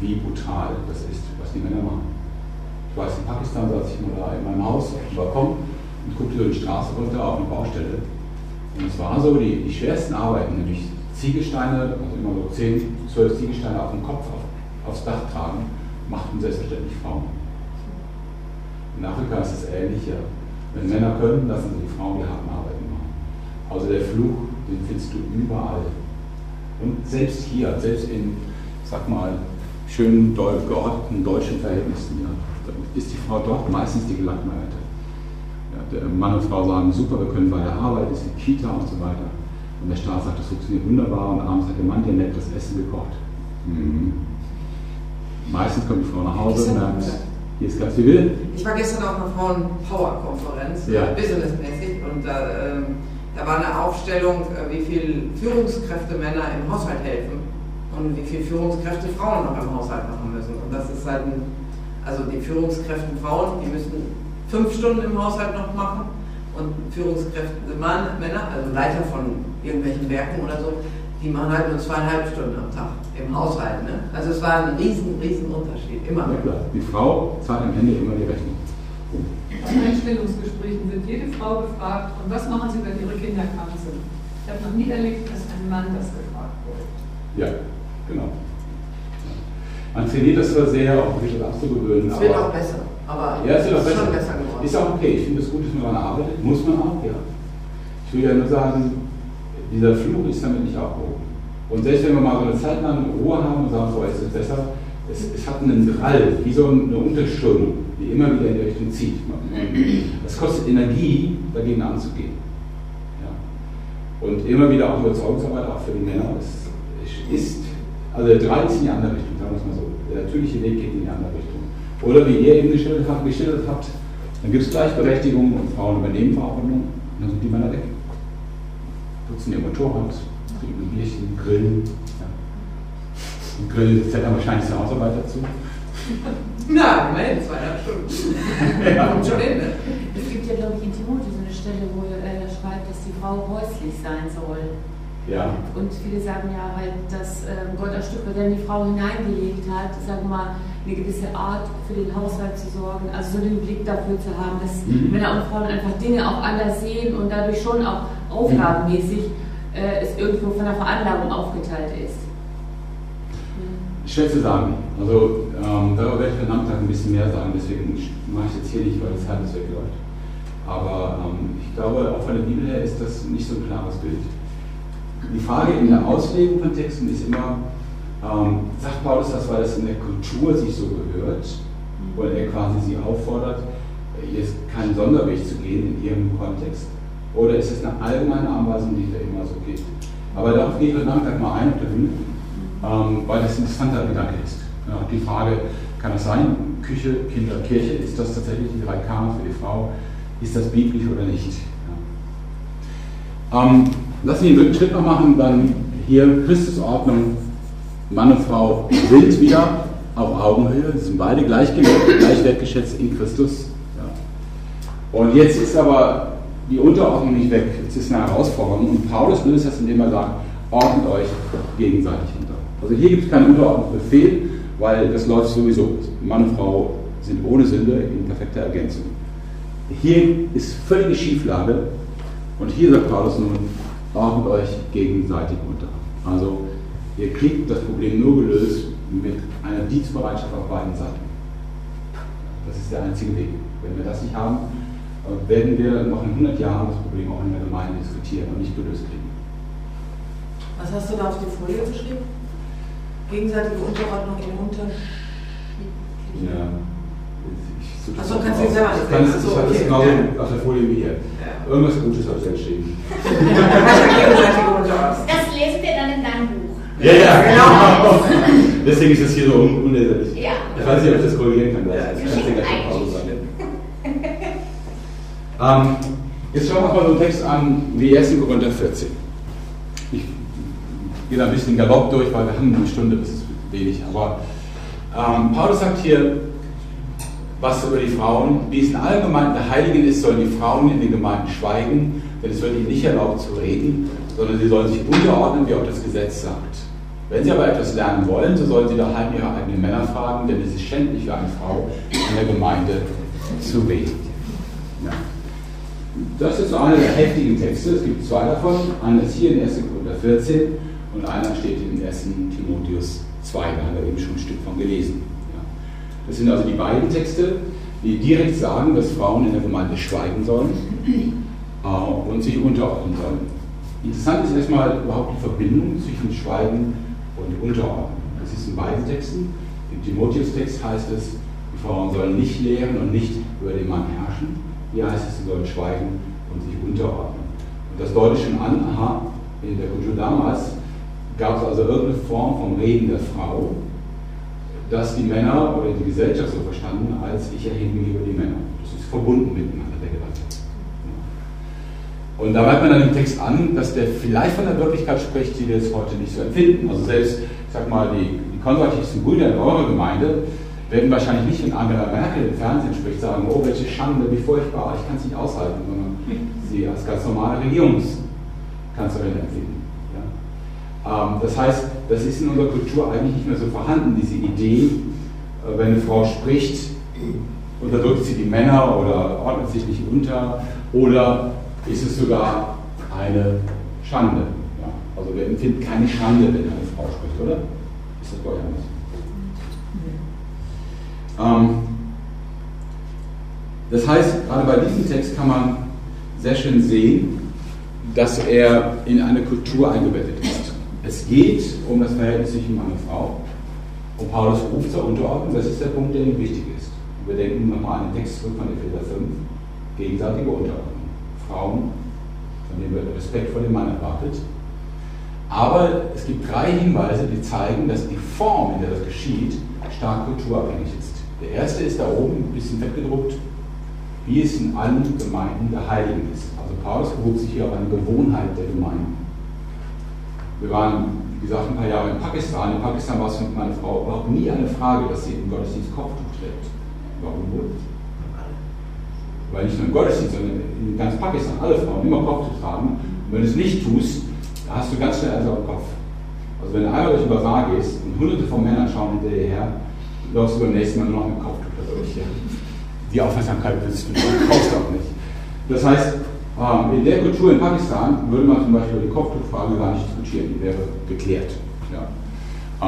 Speaker 1: wie brutal das ist, was die Männer machen. Ich weiß, in Pakistan saß ich mal da in meinem Haus auf dem Balkon und guckte über die Straße runter auf eine Baustelle. Und es war so, die, die schwersten Arbeiten, nämlich Ziegelsteine, also immer so 10, 12 Ziegelsteine auf dem Kopf auf, aufs Dach tragen, machten selbstverständlich Frauen. In Afrika ist es ähnlich. Ja. Wenn Männer können, lassen sie die Frauen die harten Arbeiten machen. Also der Fluch, den findest du überall. Und selbst hier, selbst in, sag mal, schönen geordneten deutschen Verhältnissen, ja, ist die Frau dort meistens die Gelackmeierte. Ja, der Mann und Frau sagen, super, wir können weiter arbeiten, es gibt Kita und so weiter. Und der Staat sagt, das funktioniert wunderbar und abends hat der Mann dir nettes Essen gekocht. Mhm. Meistens kommt die Frau nach Hause und merkt, hier ist ganz viel Will.
Speaker 3: Ich war gestern auf einer Frauen-Power-Konferenz,
Speaker 1: ja.
Speaker 3: businessmäßig, und da, äh, da war eine Aufstellung, äh, wie viele Führungskräfte Männer im Haushalt helfen und wie viele Führungskräfte Frauen noch im Haushalt machen müssen. Und das ist halt ein, also die Führungskräfte Frauen, die müssen fünf Stunden im Haushalt noch machen und Führungskräfte Mann, Männer, also Leiter von irgendwelchen Werken oder so, die machen halt nur zweieinhalb Stunden am Tag im Haushalt. Ne? Also es war ein riesen, riesen Unterschied, immer.
Speaker 1: Ja klar, die Frau zahlt am Ende immer die Rechnung.
Speaker 4: Bei Einstellungsgesprächen wird jede Frau gefragt, und was machen Sie, wenn Ihre Kinder krank sind? Ich habe noch nie erlebt, dass ein Mann das gefragt wurde.
Speaker 1: Ja, genau. Man trainiert das zwar sehr, auch sich das abzugewöhnen.
Speaker 3: Es wird auch besser. Aber
Speaker 1: ja, es wird auch besser.
Speaker 3: schon besser geworden.
Speaker 1: Ist auch okay. Ich finde es gut, dass man daran arbeitet. Muss man auch, ja. Ich will ja nur sagen, dieser Fluch ist damit nicht aufgehoben. Und selbst wenn wir mal so eine Zeit lang Ruhe haben und sagen, so ist es besser, es, es hat einen Drall, wie so eine Unterströmung, die immer wieder in die Richtung zieht. Es kostet Energie, dagegen anzugehen. Ja. Und immer wieder auch Überzeugungsarbeit, auch für die Männer. Es ist, also der Drall ist in die andere Richtung, sagen wir es mal so. Der natürliche Weg geht in die andere Richtung. Oder wie ihr eben geschildert habt, geschildert habt dann gibt es Gleichberechtigung und Frauen übernehmen Verordnung und dann sind die Männer weg putzen ihr Motorrad, trinken ein Bierchen, grillen. Ja. Und Grillen fällt dann wahrscheinlich zur Hausarbeit dazu.
Speaker 3: Na, immerhin, zweieinhalb Stunden. ja. Und schon hin,
Speaker 5: Es gibt ja, glaube ich, in Timotheus eine Stelle, wo er schreibt, dass die Frau häuslich sein soll.
Speaker 1: Ja.
Speaker 5: Und viele sagen ja halt, dass ähm, Gott ein Stück weit in die Frau hineingelegt hat, sagen wir mal, eine gewisse Art für den Haushalt zu sorgen, also so den Blick dafür zu haben, dass mhm. Männer und Frauen einfach Dinge auch anders sehen und dadurch schon auch aufgabenmäßig äh, es irgendwo von der Veranlagung aufgeteilt ist.
Speaker 1: Schwer zu sagen. Also ähm, darüber werde ich am Nachmittag ein bisschen mehr sagen, deswegen mache ich jetzt hier nicht, weil das halbes wegläuft. Aber ähm, ich glaube, auch von der Bibel her ist das nicht so ein klares Bild. Die Frage in der Auslegung von Texten ist immer, ähm, sagt Paulus das, weil es in der Kultur sich so gehört, weil er quasi sie auffordert, jetzt keinen Sonderweg zu gehen in ihrem Kontext? Oder ist es eine allgemeine Anweisung, die da immer so geht? Aber darauf gehe ich heute Nachmittag mal ein Bühne, ähm, weil das ein interessanter Gedanke ist. Ja, die Frage, kann das sein, Küche, Kinder, Kirche, ist das tatsächlich die drei K für die Frau? Ist das biblisch oder nicht? Ja. Ähm, lassen wir den dritten Schritt noch machen, dann hier Christusordnung, Mann und Frau sind wieder auf Augenhöhe, sie sind beide gleich, wertgeschätzt in Christus. Ja. Und jetzt ist aber die Unterordnung nicht weg. Es ist eine Herausforderung. Und Paulus löst das, indem er sagt, ordnet euch gegenseitig unter. Also hier gibt es keinen Unterordnungsbefehl, weil das läuft sowieso. Mann und Frau sind ohne Sünde in perfekter Ergänzung. Hier ist völlige Schieflage und hier sagt Paulus nun, ordnet euch gegenseitig unter. Also ihr kriegt das Problem nur gelöst mit einer Dienstbereitschaft auf beiden Seiten. Das ist der einzige Weg. Wenn wir das nicht haben, werden wir noch in 100 Jahren das Problem auch in der Gemeinde diskutieren und nicht gelöst kriegen.
Speaker 3: Was hast du da auf die Folie geschrieben? Gegenseitige Unterordnung im Unterschied.
Speaker 1: Ja.
Speaker 3: Achso, kannst du nicht selber
Speaker 1: nicht sehen. Ich habe das genauso ja. auf der Folie wie hier. Ja. Irgendwas Gutes habe ich da geschrieben.
Speaker 5: das lesen wir dann in deinem Buch.
Speaker 1: Ja, ja, genau. Deswegen ist das hier so unleserlich. Ja. Ich weiß nicht, ob ich das korrigieren kann. Das ja. kann Pause sagen. Ähm, jetzt schauen wir uns mal so einen Text an wie 1. Korinther 14. Ich gehe da ein bisschen galopp durch, weil wir haben eine Stunde, das ist wenig. Aber ähm, Paulus sagt hier was über die Frauen. Wie es in allen Gemeinden der Heiligen ist, sollen die Frauen in den Gemeinden schweigen, denn es wird ihnen nicht erlaubt zu reden, sondern sie sollen sich unterordnen, wie auch das Gesetz sagt. Wenn sie aber etwas lernen wollen, so sollen sie daheim ihre eigenen Männer fragen, denn es ist schändlich für eine Frau, in der Gemeinde zu reden. Ja. Das ist so einer der heftigen Texte. Es gibt zwei davon. Einer ist hier in 1. Korinther 14 und einer steht in 1. Timotheus 2, da haben wir eben schon ein Stück von gelesen. Ja. Das sind also die beiden Texte, die direkt sagen, dass Frauen in der Gemeinde schweigen sollen äh, und sich unterordnen sollen. Interessant ist erstmal überhaupt die Verbindung zwischen Schweigen und Unterordnen. Das ist in beiden Texten. Im Timotheus-Text heißt es, die Frauen sollen nicht lehren und nicht über den Mann herrschen. Hier heißt es, sie sollen schweigen und sich unterordnen. Und das deutet schon an, aha, in der Kultur damals gab es also irgendeine Form vom Reden der Frau, dass die Männer oder die Gesellschaft so verstanden, als ich erhebe mich über die Männer. Das ist verbunden der Gedanke. Und da merkt man dann im Text an, dass der vielleicht von der Wirklichkeit spricht, die wir jetzt heute nicht so empfinden. Also selbst, ich sag mal, die, die konservativsten Brüder in eurer Gemeinde werden wahrscheinlich nicht, wenn Angela Merkel im Fernsehen spricht, sagen, oh, welche Schande, wie furchtbar, ich kann es nicht aushalten, sondern sie als ganz normale Regierungskanzlerin empfinden. Ja? Ähm, das heißt, das ist in unserer Kultur eigentlich nicht mehr so vorhanden, diese Idee, äh, wenn eine Frau spricht, unterdrückt sie die Männer oder ordnet sich nicht unter oder ist es sogar eine Schande. Ja? Also wir empfinden keine Schande, wenn eine Frau spricht, oder? Ist das bei euch anders? Ähm, das heißt, gerade bei diesem Text kann man sehr schön sehen, dass er in eine Kultur eingebettet ist. Es geht um das Verhältnis zwischen Mann und Frau. Und Paulus ruft zur Unterordnung, das ist der Punkt, der ihm wichtig ist. wir denken nochmal an den Text zurück von Epheser 5, gegenseitige Unterordnung. Frauen, von denen wird Respekt vor dem Mann erwartet. Aber es gibt drei Hinweise, die zeigen, dass die Form, in der das geschieht, stark kulturabhängig ist. Der erste ist da oben, ein bisschen fettgedruckt, wie es in allen Gemeinden der Heiligen ist. Also Paulus beruft sich hier auf eine Gewohnheit der Gemeinden. Wir waren, wie gesagt, ein paar Jahre in Pakistan. In Pakistan war es mit meiner Frau überhaupt nie eine Frage, dass sie im Gottesdienst Kopftuch trägt. Warum wohl? Weil nicht nur im Gottesdienst, sondern in ganz Pakistan alle Frauen immer Kopftuch tragen. Und wenn du es nicht tust, da hast du ganz schnell also am Kopf. Also wenn du einmal durch den Basar gehst und hunderte von Männern schauen hinter dir her, läufst du beim nächsten Mal nur noch mit dem Kopftuch dadurch. Ja. Die Aufmerksamkeit willst du brauchst auch nicht. Das heißt, ähm, in der Kultur in Pakistan würde man zum Beispiel die Kopftuchfrage gar nicht diskutieren, die wäre geklärt. Ja.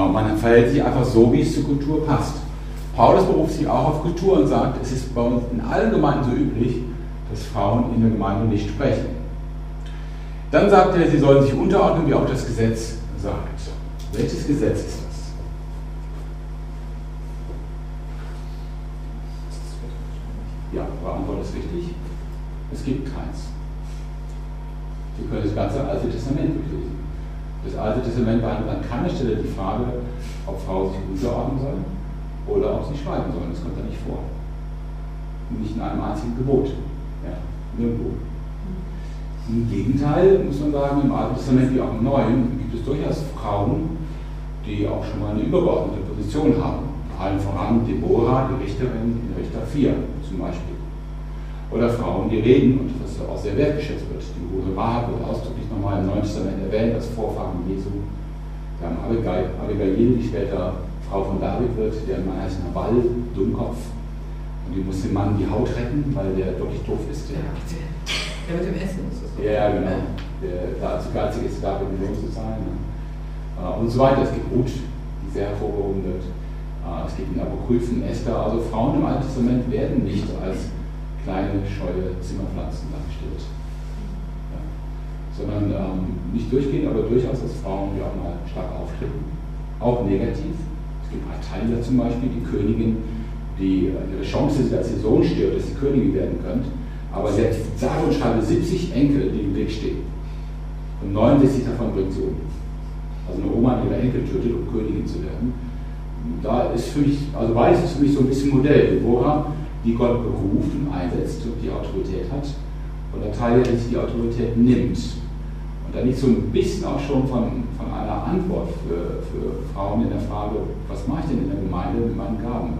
Speaker 1: Man verhält sich einfach so, wie es zur Kultur passt. Paulus beruft sich auch auf Kultur und sagt, es ist bei uns in allen Gemeinden so üblich, dass Frauen in der Gemeinde nicht sprechen. Dann sagt er, sie sollen sich unterordnen, wie auch das Gesetz sagt. Welches Gesetz ist das? Ja, eure Antwort ist richtig. Es gibt keins. Wir können das ganze Alte Testament durchlesen. Das Alte Testament behandelt an keiner Stelle die Frage, ob Frauen sich unterordnen sollen oder ob sie schweigen sollen. Das kommt da nicht vor. Nicht in einem einzigen Gebot. Ja, nirgendwo. Im Gegenteil, muss man sagen, im Alten Testament wie auch im Neuen gibt es durchaus Frauen, die auch schon mal eine übergeordnete Position haben allen voran Deborah, die Richterin in Richter 4 zum Beispiel. Oder Frauen, die reden und was auch sehr wertgeschätzt wird. Die Hure Rahab wird ausdrücklich nochmal im Neuen Testament erwähnt als Vorfahren Jesu. Wir haben Abigail, Abigail, die später Frau von David wird, der Mann heißt Nabal, Dummkopf. Und die muss dem Mann die Haut retten, weil der wirklich doof ist. Der,
Speaker 3: der mit dem Essen ist das.
Speaker 1: Ja, genau. Der dazu geizig ist, David Lohn zu sein. Äh, und so weiter. Es gibt Ruth, die sehr hervorgehoben wird. Ah, es gibt in Apokryphen Esther, also Frauen im Alten Testament werden nicht als kleine, scheue Zimmerpflanzen dargestellt. Ja. Sondern ähm, nicht durchgehend, aber durchaus als Frauen, die auch mal stark auftreten. Auch negativ. Gibt Teile zum Beispiel, die Königin, die äh, ihre Chance ist, als ihr Sohn stirbt, dass sie Königin werden könnt. Aber sie hat sage und schreibe 70 Enkel, die im Weg stehen. Und 69 davon bringt sie um. Also eine Oma ihre Enkel tötet, um Königin zu werden da ist für mich, also beides ist für mich so ein bisschen Modell. Deborah, die Gott beruft und einsetzt und die Autorität hat, und der Teil, der sich die Autorität nimmt. Und da liegt so ein bisschen auch schon von, von einer Antwort für, für Frauen in der Frage, was mache ich denn in der Gemeinde mit meinen Gaben?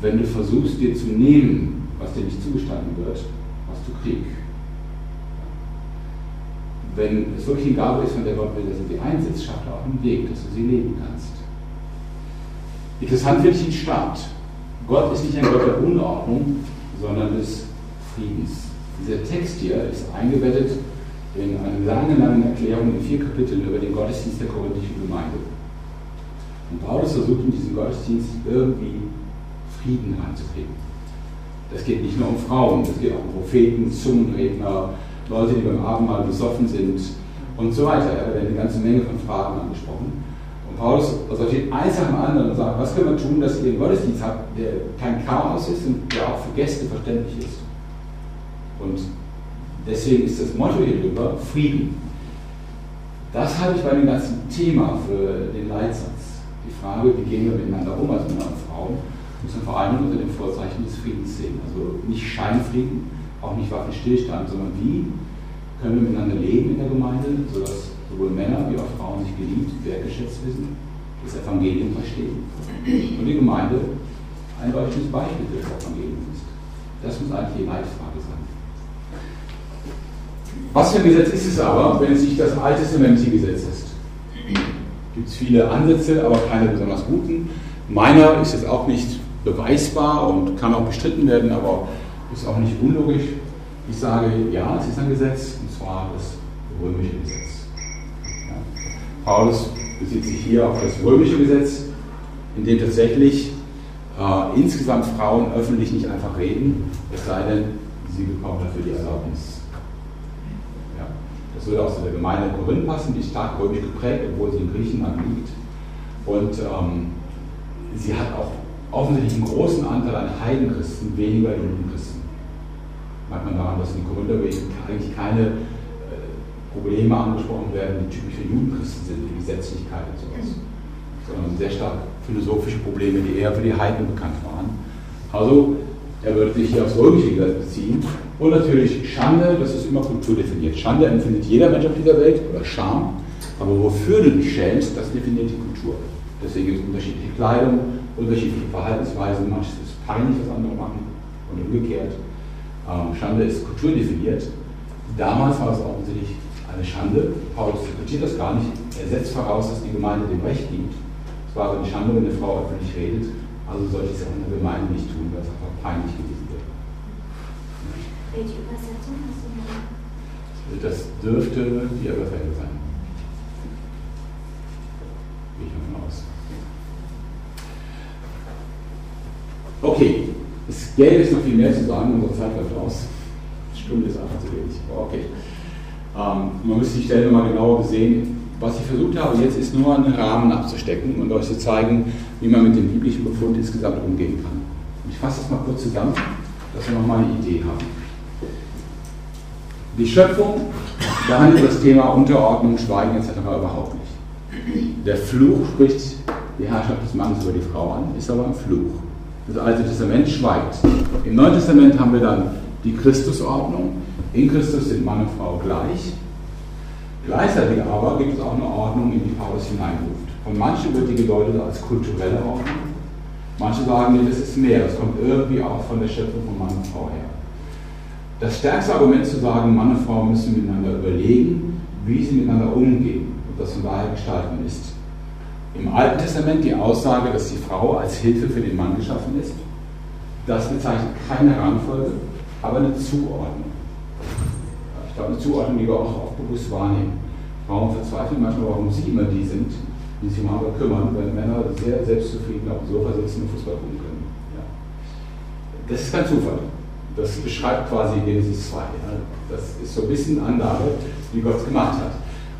Speaker 1: Wenn du versuchst, dir zu nehmen, was dir nicht zugestanden wird, hast du Krieg. Wenn es wirklich eine Gabe ist, von der Gott will, dass er sie einsetzt, schafft er auch einen Weg, dass du sie leben kannst. Interessant finde ich den Start. Gott ist nicht ein Gott der Unordnung, sondern des Friedens. Dieser Text hier ist eingebettet in einer langen, langen Erklärung in vier Kapiteln über den Gottesdienst der korinthischen Gemeinde. Und Paulus versucht in diesem Gottesdienst irgendwie Frieden reinzukriegen. Das geht nicht nur um Frauen, es geht auch um Propheten, Zungenredner, Leute, die beim Abendmahl besoffen sind und so weiter. Da werden eine ganze Menge von Fragen angesprochen. Und Paulus sortiert eins nach dem anderen und sagt, was können wir tun, dass ihr einen Gottesdienst habt, der kein Chaos ist und der auch für Gäste verständlich ist. Und deswegen ist das Motto hier drüber Frieden. Das halte ich bei dem ganzen Thema für den Leitsatz. Die Frage, wie gehen wir miteinander um als Männer und Frauen, muss man vor allem unter dem Vorzeichen des Friedens sehen. Also nicht Scheinfrieden, auch nicht Waffenstillstand, sondern wie können wir miteinander leben in der Gemeinde, sodass sowohl Männer wie auch Frauen sich geliebt, wertgeschätzt wissen, das Evangelium verstehen und die Gemeinde ein leuchtendes Beispiel für das Evangelium ist. Das muss eigentlich die Leitfrage sein. Was für ein Gesetz ist es aber, wenn es nicht das alttestamentliche Gesetz ist? Gibt es viele Ansätze, aber keine besonders guten. Meiner ist jetzt auch nicht beweisbar und kann auch bestritten werden, aber ist auch nicht unlogisch. Ich sage, ja, es ist ein Gesetz, und zwar das römische Gesetz. Ja. Paulus bezieht sich hier auf das römische Gesetz, in dem tatsächlich äh, insgesamt Frauen öffentlich nicht einfach reden, es sei denn, sie bekommen dafür die Erlaubnis. Würde auch zu der Gemeinde in Korinth passen, die stark römisch geprägt, obwohl sie in Griechenland liegt. Und ähm, sie hat auch offensichtlich einen großen Anteil an Heidenchristen, weniger Judenchristen. Merkt man daran, dass in Korinther eigentlich keine äh, Probleme angesprochen werden, die typisch für Judenchristen sind, wie Gesetzlichkeit und sowas, sondern sehr stark philosophische Probleme, die eher für die Heiden bekannt waren. Also, er würde sich hier aufs römische Gesetz beziehen. Und natürlich Schande, das ist immer kulturdefiniert. Schande empfindet jeder Mensch auf dieser Welt, oder Scham. Aber wofür du dich schämst, das definiert die Kultur. Deswegen gibt es unterschiedliche Kleidung, unterschiedliche Verhaltensweisen. Manches ist peinlich, was andere machen und umgekehrt. Ähm, Schande ist kulturdefiniert. Damals war es offensichtlich eine Schande. Paulus diskutiert das gar nicht. Er setzt voraus, dass die Gemeinde dem Recht gibt. Es war aber eine Schande, wenn eine Frau öffentlich redet. Also sollte es auch in der Gemeinde nicht tun, weil es einfach peinlich gewesen.
Speaker 6: Welche Übersetzung hast du denn?
Speaker 1: Das dürfte die Elberfelder sein. Gehe ich davon aus. Okay, es gäbe es noch viel mehr zu sagen, unsere Zeit läuft aus. Die Stunde ist einfach zu wenig. Okay. Ähm, man müsste die Stelle mal genauer sehen. Was ich versucht habe jetzt ist nur einen Rahmen abzustecken und euch zu zeigen, wie man mit dem biblischen Befund insgesamt umgehen kann. Ich fasse das mal kurz zusammen, dass wir nochmal eine Idee haben. Die Schöpfung behandelt das Thema Unterordnung, Schweigen etc. überhaupt nicht. Der Fluch spricht die Herrschaft des Mannes über die Frau an, ist aber ein Fluch. Das Alte Testament schweigt. Im Neuen Testament haben wir dann die Christusordnung. In Christus sind Mann und Frau gleich. Gleichzeitig aber gibt es auch eine Ordnung, in die Paulus hineinruft. Von manchen wird die gedeutet als kulturelle Ordnung. Manche sagen, nee, das ist mehr, das kommt irgendwie auch von der Schöpfung von Mann und Frau her. Das stärkste Argument zu sagen, Mann und Frau müssen miteinander überlegen, wie sie miteinander umgehen und das von daher gestalten ist. Im Alten Testament die Aussage, dass die Frau als Hilfe für den Mann geschaffen ist. Das bezeichnet keine Rangfolge, aber eine Zuordnung. Ich glaube, eine Zuordnung, die wir auch, auch bewusst wahrnehmen. Frauen verzweifeln manchmal, warum sie immer die sind, die sich um andere kümmern, wenn Männer sehr selbstzufrieden auf dem Sofa sitzen und Fußball gucken können. Ja. Das ist kein Zufall. Das beschreibt quasi Genesis 2. Ja. Das ist so ein bisschen Anlage, wie Gott es gemacht hat.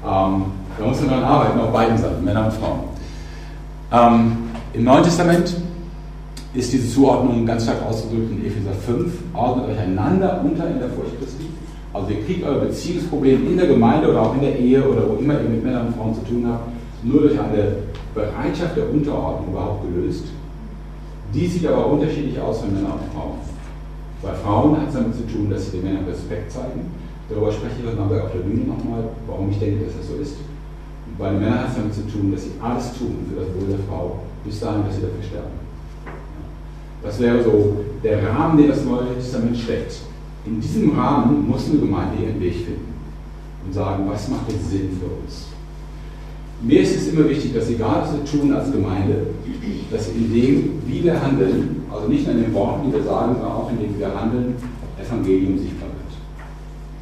Speaker 1: Ähm, da muss man daran arbeiten, auf beiden Seiten, Männer und Frauen. Ähm, Im Neuen Testament ist diese Zuordnung ganz stark ausgedrückt in Epheser 5. Ordnet euch einander unter in der Furcht Christi. Also ihr kriegt euer Beziehungsproblem in der Gemeinde oder auch in der Ehe oder wo immer ihr mit Männern und Frauen zu tun habt, nur durch eine Bereitschaft der Unterordnung überhaupt gelöst. Die sieht aber unterschiedlich aus für Männer und Frauen. Bei Frauen hat es damit zu tun, dass sie den Männern Respekt zeigen. Darüber spreche ich heute Abend auf der Bühne nochmal, warum ich denke, dass das so ist. Und bei den Männern hat es damit zu tun, dass sie alles tun für das Wohl der Frau, bis dahin, dass sie dafür sterben. Das wäre so der Rahmen, den das Neue Testament steckt. In diesem Rahmen muss eine Gemeinde ihren Weg finden und sagen, was macht jetzt Sinn für uns. Mir ist es immer wichtig, dass egal was wir tun als Gemeinde, dass in dem, wie wir handeln, also nicht nur in den Worten, die wir sagen, sondern auch in dem, wie wir handeln, Evangelium sichtbar wird.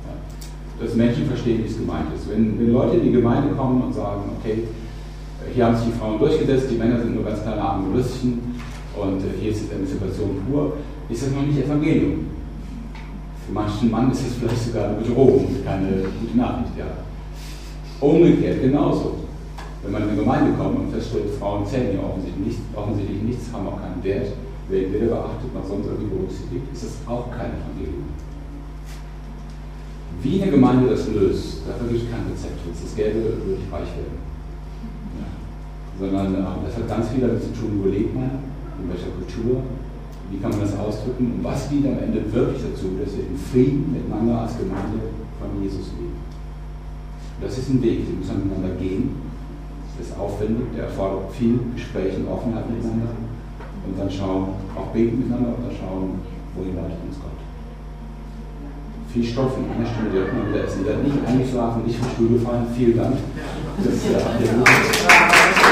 Speaker 1: Ja. dass Menschen verstehen, wie es gemeint ist. Wenn, wenn Leute in die Gemeinde kommen und sagen, okay, hier haben sich die Frauen durchgesetzt, die Männer sind nur ganz kleine arme Lüstchen und äh, hier ist Emanzipation pur, ist das noch nicht Evangelium. Für manchen Mann ist es vielleicht sogar eine Bedrohung, keine gute Nachricht. Ja. Umgekehrt genauso. Wenn man in eine Gemeinde kommt und feststellt, Frauen zählen hier offensichtlich, nicht, offensichtlich nichts, haben auch keinen Wert, werden weder beachtet noch sonst irgendwie berücksichtigt, ist das auch kein Evangelium. Wie eine Gemeinde das löst, dafür gibt es kein Rezept. Wenn es das gäbe, würde ich reich werden. Ja. Sondern äh, das hat ganz viel damit zu tun, wo lebt man, in welcher Kultur, wie kann man das ausdrücken und was dient am Ende wirklich dazu, dass wir in Frieden miteinander als Gemeinde von Jesus leben. Das ist ein Weg, den muss man miteinander gehen. Das ist aufwendig, der erfordert viel Gespräch und Offenheit miteinander. Und dann schauen, auch beten miteinander und dann schauen, wohin leitet uns Gott viel Stoff in einer Stunde wird man wieder essen. Ihr werdet nicht eingeschlafen, nicht vom Stuhl gefallen. Vielen Dank. Das, äh,